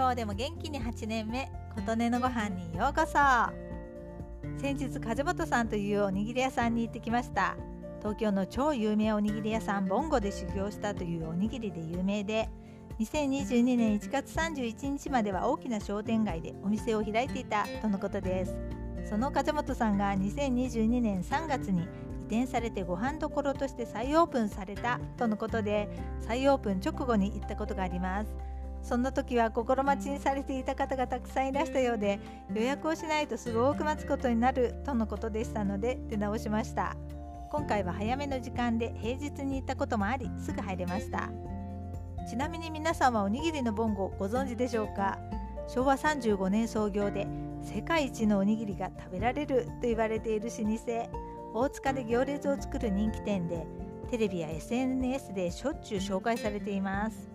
今日でも元気に8年目琴音のご飯にようこそ。先日梶本さんというおにぎり屋さんに行ってきました。東京の超有名おにぎり屋さんボンゴで修行したというおにぎりで有名で2022年1月31日までは大きな商店街でお店を開いていたとのことです。その梶本さんが2022年3月に移転されてご飯どころとして再オープンされたとのことで再オープン直後に行ったことがあります。そんな時は心待ちにされていた方がたくさんいらしたようで予約をしないとすごく待つことになるとのことでしたので出直しました。今回は早めの時間で平日に行ったこともありすぐ入れました。ちなみに皆さんはおにぎりのボンゴご存知でしょうか？昭和35年創業で世界一のおにぎりが食べられると言われている老舗大塚で行列を作る人気店でテレビや SNS でしょっちゅう紹介されています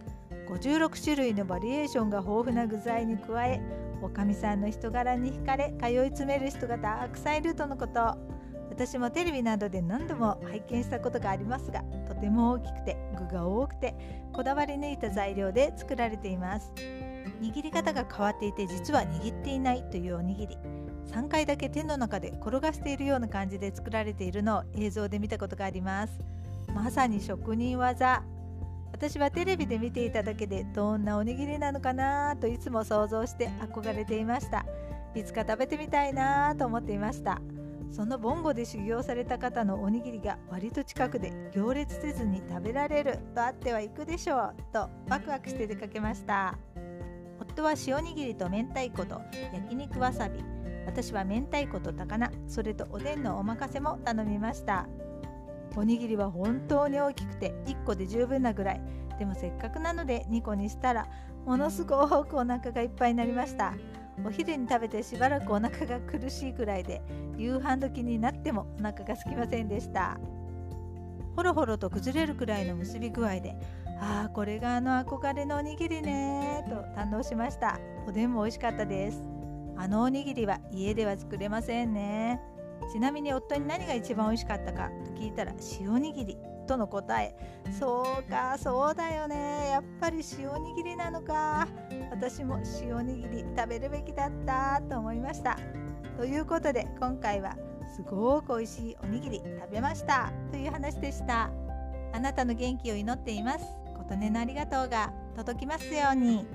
56種類のバリエーションが豊富な具材に加えおかみさんの人柄に惹かれ通い詰める人がたくさんいるとのこと。私もテレビなどで何度も拝見したことがありますがとても大きくて具が多くてこだわり抜いた材料で作られています。握り方が変わっていて実は握っていないというおにぎり。3回だけ手の中で転がしているような感じで作られているのを映像で見たことがあります。まさに職人技。私はテレビで見ていただけでどんなおにぎりなのかなといつも想像して憧れていました。いつか食べてみたいなと思っていました。そのボンゴで修行された方のおにぎりが割と近くで行列せずに食べられるとあってはいくでしょうとワクワクして出かけました。夫は塩にぎりと明太子と焼肉わさび。私は明太子と高菜それとおでんのおまかせも頼みました。おにぎりは本当に大きくて1個で十分なぐらい。でもせっかくなので2個にしたらものすごくお腹がいっぱいになりました。お昼に食べてしばらくお腹が苦しいくらいで夕飯時になってもお腹が空きませんでした。ほろほろと崩れるくらいの結び具合でああこれがあの憧れのおにぎりねと堪能しました。おでんも美味しかったです。あのおにぎりは家では作れませんね。ちなみに夫に何が一番美味しかったかと聞いたら塩握りとの答え。そうかそうだよね。やっぱり塩握りなのか。私も塩握り食べるべきだったと思いました。ということで今回はすごく美味しいおにぎり食べました。という話でした。あなたの元気を祈っています。琴音のありがとうが届きますように。